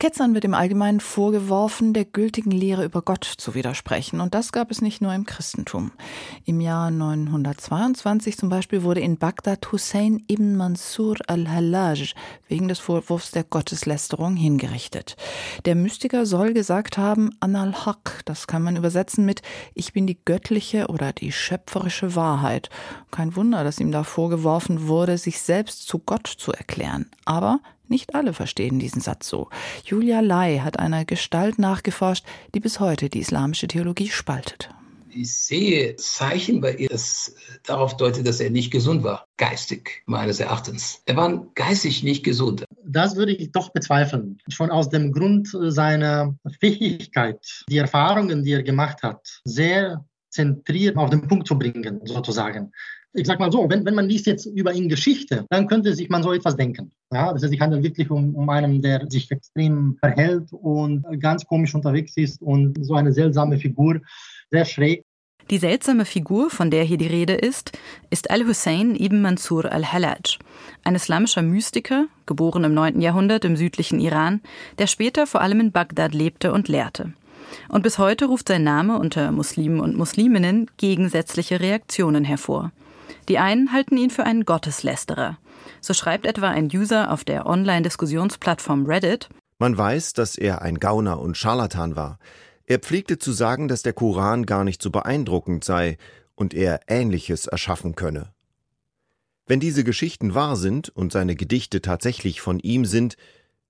Ketzern wird im Allgemeinen vorgeworfen, der gültigen Lehre über Gott zu widersprechen. Und das gab es nicht nur im Christentum. Im Jahr 922 zum Beispiel wurde in Bagdad Hussein ibn Mansur al-Hallaj wegen des Vorwurfs der Gotteslästerung hingerichtet. Der Mystiker soll gesagt haben, Anal Haq, das kann man übersetzen mit Ich bin die göttliche oder die schöpferische Wahrheit. Kein Wunder, dass ihm da vorgeworfen wurde, sich selbst zu Gott zu erklären. Aber nicht alle verstehen diesen Satz so. Julia Lai hat einer Gestalt nachgeforscht, die bis heute die islamische Theologie spaltet. Ich sehe Zeichen bei ihr, das darauf deutet, dass er nicht gesund war, geistig meines Erachtens. Er war geistig nicht gesund. Das würde ich doch bezweifeln. Schon aus dem Grund seiner Fähigkeit, die Erfahrungen, die er gemacht hat, sehr zentriert auf den Punkt zu bringen, sozusagen ich sag mal so, wenn, wenn man liest jetzt über ihn Geschichte, dann könnte sich man so etwas denken. Ja, das heißt, es handelt wirklich um, um einen, der sich extrem verhält und ganz komisch unterwegs ist und so eine seltsame Figur, sehr schräg. Die seltsame Figur, von der hier die Rede ist, ist Al-Hussein ibn Mansur al-Hallaj, ein islamischer Mystiker, geboren im 9. Jahrhundert im südlichen Iran, der später vor allem in Bagdad lebte und lehrte. Und bis heute ruft sein Name unter Muslimen und Musliminnen gegensätzliche Reaktionen hervor. Die einen halten ihn für einen Gotteslästerer. So schreibt etwa ein User auf der Online-Diskussionsplattform Reddit. Man weiß, dass er ein Gauner und Scharlatan war. Er pflegte zu sagen, dass der Koran gar nicht so beeindruckend sei und er Ähnliches erschaffen könne. Wenn diese Geschichten wahr sind und seine Gedichte tatsächlich von ihm sind,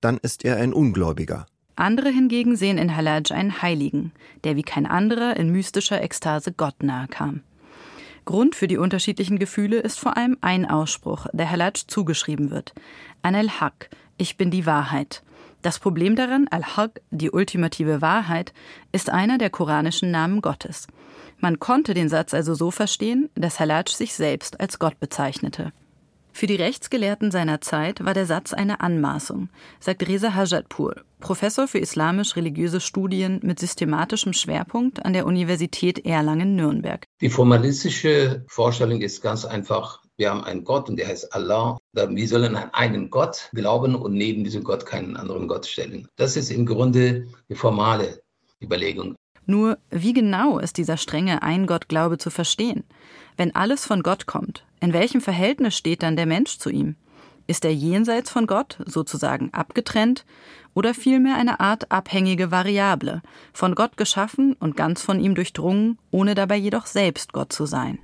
dann ist er ein Ungläubiger. Andere hingegen sehen in Halaj einen Heiligen, der wie kein anderer in mystischer Ekstase Gott nahe kam. Grund für die unterschiedlichen Gefühle ist vor allem ein Ausspruch, der Halaj zugeschrieben wird. An al-Haq, ich bin die Wahrheit. Das Problem daran, al-Haq, die ultimative Wahrheit, ist einer der koranischen Namen Gottes. Man konnte den Satz also so verstehen, dass Halaj sich selbst als Gott bezeichnete. Für die Rechtsgelehrten seiner Zeit war der Satz eine Anmaßung, sagt Reza Hajatpur, Professor für islamisch-religiöse Studien mit systematischem Schwerpunkt an der Universität Erlangen-Nürnberg. Die formalistische Vorstellung ist ganz einfach. Wir haben einen Gott und der heißt Allah. Wir sollen an einen Gott glauben und neben diesem Gott keinen anderen Gott stellen. Das ist im Grunde die formale Überlegung. Nur wie genau ist dieser strenge Ein-Gott-Glaube zu verstehen? Wenn alles von Gott kommt, in welchem Verhältnis steht dann der Mensch zu ihm? Ist er jenseits von Gott, sozusagen abgetrennt, oder vielmehr eine Art abhängige Variable, von Gott geschaffen und ganz von ihm durchdrungen, ohne dabei jedoch selbst Gott zu sein?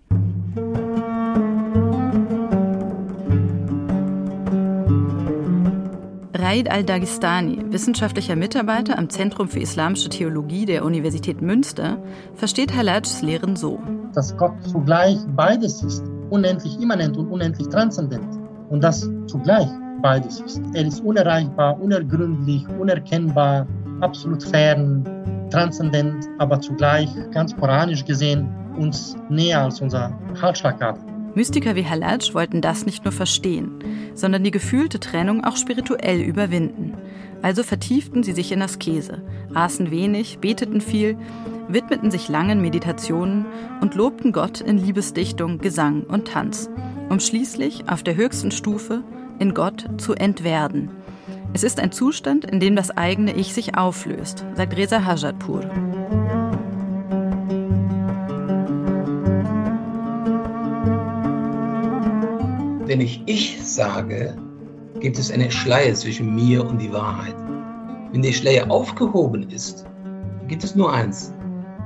Raid al-Dagestani, wissenschaftlicher Mitarbeiter am Zentrum für Islamische Theologie der Universität Münster, versteht Halajs Lehren so. Dass Gott zugleich beides ist, unendlich immanent und unendlich transzendent. Und das zugleich beides ist. Er ist unerreichbar, unergründlich, unerkennbar, absolut fern, transzendent, aber zugleich ganz koranisch gesehen uns näher als unser Halsschlagader. Mystiker wie Halaj wollten das nicht nur verstehen, sondern die gefühlte Trennung auch spirituell überwinden. Also vertieften sie sich in Askese, aßen wenig, beteten viel, widmeten sich langen Meditationen und lobten Gott in Liebesdichtung, Gesang und Tanz, um schließlich auf der höchsten Stufe in Gott zu entwerden. Es ist ein Zustand, in dem das eigene Ich sich auflöst, sagt Reza Hajatpur. Wenn ich ich sage, gibt es eine Schleier zwischen mir und die Wahrheit. Wenn der Schleier aufgehoben ist, gibt es nur eins.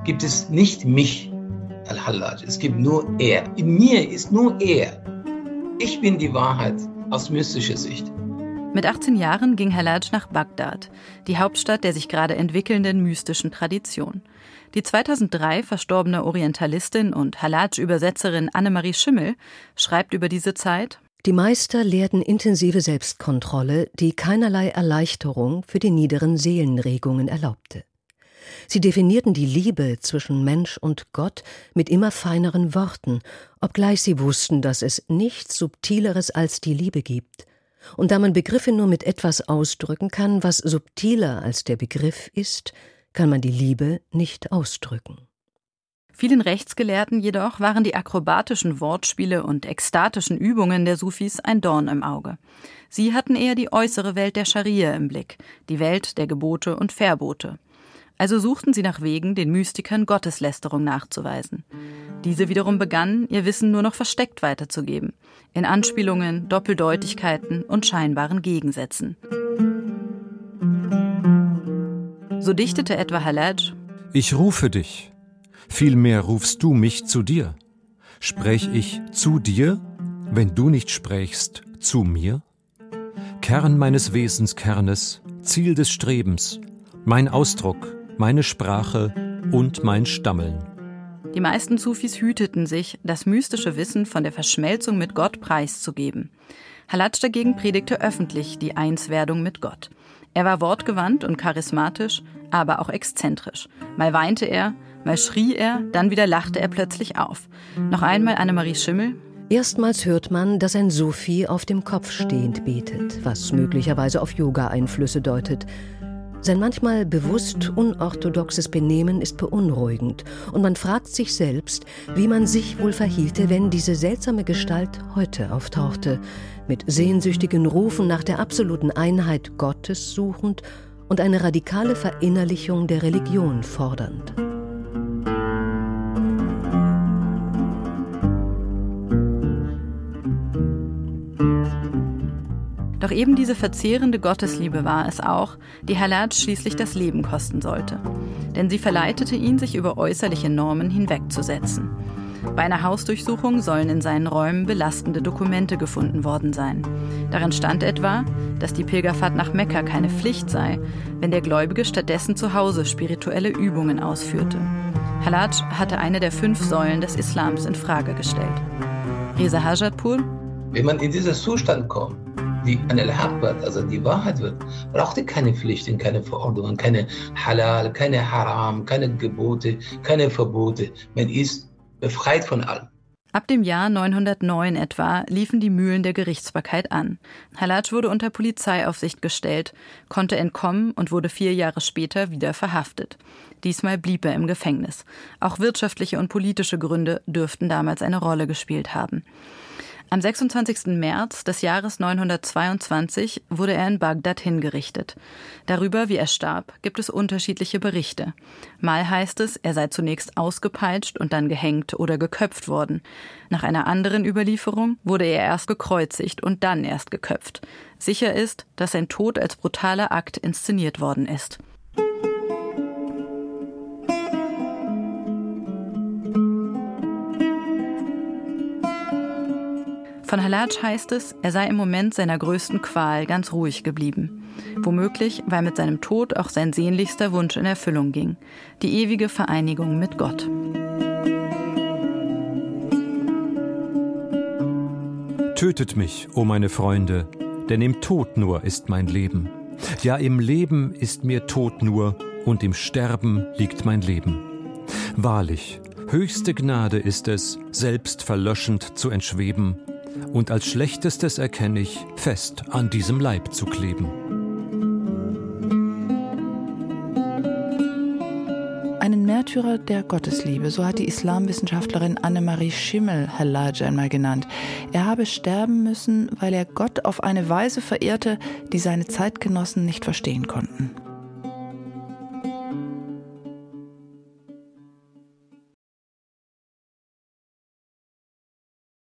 Gibt es nicht mich, Al-Hallaj. Es gibt nur er. In mir ist nur er. Ich bin die Wahrheit aus mystischer Sicht. Mit 18 Jahren ging Hallaj nach Bagdad, die Hauptstadt der sich gerade entwickelnden mystischen Tradition. Die 2003 verstorbene Orientalistin und Halaj-Übersetzerin Annemarie Schimmel schreibt über diese Zeit: Die Meister lehrten intensive Selbstkontrolle, die keinerlei Erleichterung für die niederen Seelenregungen erlaubte. Sie definierten die Liebe zwischen Mensch und Gott mit immer feineren Worten, obgleich sie wussten, dass es nichts Subtileres als die Liebe gibt. Und da man Begriffe nur mit etwas ausdrücken kann, was subtiler als der Begriff ist, kann man die Liebe nicht ausdrücken. Vielen Rechtsgelehrten jedoch waren die akrobatischen Wortspiele und ekstatischen Übungen der Sufis ein Dorn im Auge. Sie hatten eher die äußere Welt der Scharia im Blick, die Welt der Gebote und Verbote. Also suchten sie nach Wegen, den Mystikern Gotteslästerung nachzuweisen. Diese wiederum begannen, ihr Wissen nur noch versteckt weiterzugeben, in Anspielungen, Doppeldeutigkeiten und scheinbaren Gegensätzen. So dichtete etwa Halaj Ich rufe dich, vielmehr rufst du mich zu dir. Sprech ich zu dir, wenn du nicht sprächst zu mir? Kern meines Wesenskernes, Ziel des Strebens, mein Ausdruck, meine Sprache und mein Stammeln. Die meisten Sufis hüteten sich, das mystische Wissen von der Verschmelzung mit Gott preiszugeben. Halatsch dagegen predigte öffentlich die Einswerdung mit Gott. Er war wortgewandt und charismatisch, aber auch exzentrisch. Mal weinte er, mal schrie er, dann wieder lachte er plötzlich auf. Noch einmal Annemarie Schimmel. Erstmals hört man, dass ein Sufi auf dem Kopf stehend betet, was möglicherweise auf Yoga-Einflüsse deutet. Sein manchmal bewusst unorthodoxes Benehmen ist beunruhigend und man fragt sich selbst, wie man sich wohl verhielte, wenn diese seltsame Gestalt heute auftauchte, mit sehnsüchtigen Rufen nach der absoluten Einheit Gottes suchend und eine radikale Verinnerlichung der Religion fordernd. Doch eben diese verzehrende Gottesliebe war es auch, die Halad schließlich das Leben kosten sollte. Denn sie verleitete ihn, sich über äußerliche Normen hinwegzusetzen. Bei einer Hausdurchsuchung sollen in seinen Räumen belastende Dokumente gefunden worden sein. Darin stand etwa, dass die Pilgerfahrt nach Mekka keine Pflicht sei, wenn der Gläubige stattdessen zu Hause spirituelle Übungen ausführte. Halaj hatte eine der fünf Säulen des Islams in Frage gestellt. Reza Hajatpur Wenn man in diesen Zustand kommt, die an al wird, also die Wahrheit wird, braucht keine Pflichten, keine Verordnungen, keine Halal, keine Haram, keine Gebote, keine Verbote. Man ist befreit von allem. Ab dem Jahr 909 etwa liefen die Mühlen der Gerichtsbarkeit an. Halaj wurde unter Polizeiaufsicht gestellt, konnte entkommen und wurde vier Jahre später wieder verhaftet. Diesmal blieb er im Gefängnis. Auch wirtschaftliche und politische Gründe dürften damals eine Rolle gespielt haben. Am 26. März des Jahres 922 wurde er in Bagdad hingerichtet. Darüber, wie er starb, gibt es unterschiedliche Berichte. Mal heißt es, er sei zunächst ausgepeitscht und dann gehängt oder geköpft worden. Nach einer anderen Überlieferung wurde er erst gekreuzigt und dann erst geköpft. Sicher ist, dass sein Tod als brutaler Akt inszeniert worden ist. Von Halaj heißt es, er sei im Moment seiner größten Qual ganz ruhig geblieben. Womöglich, weil mit seinem Tod auch sein sehnlichster Wunsch in Erfüllung ging. Die ewige Vereinigung mit Gott. Tötet mich, o oh meine Freunde, denn im Tod nur ist mein Leben. Ja, im Leben ist mir Tod nur, und im Sterben liegt mein Leben. Wahrlich, höchste Gnade ist es, selbst verlöschend zu entschweben und als Schlechtestes erkenne ich, fest an diesem Leib zu kleben. Einen Märtyrer der Gottesliebe, so hat die Islamwissenschaftlerin Annemarie Schimmel Hallaj einmal genannt. Er habe sterben müssen, weil er Gott auf eine Weise verehrte, die seine Zeitgenossen nicht verstehen konnten.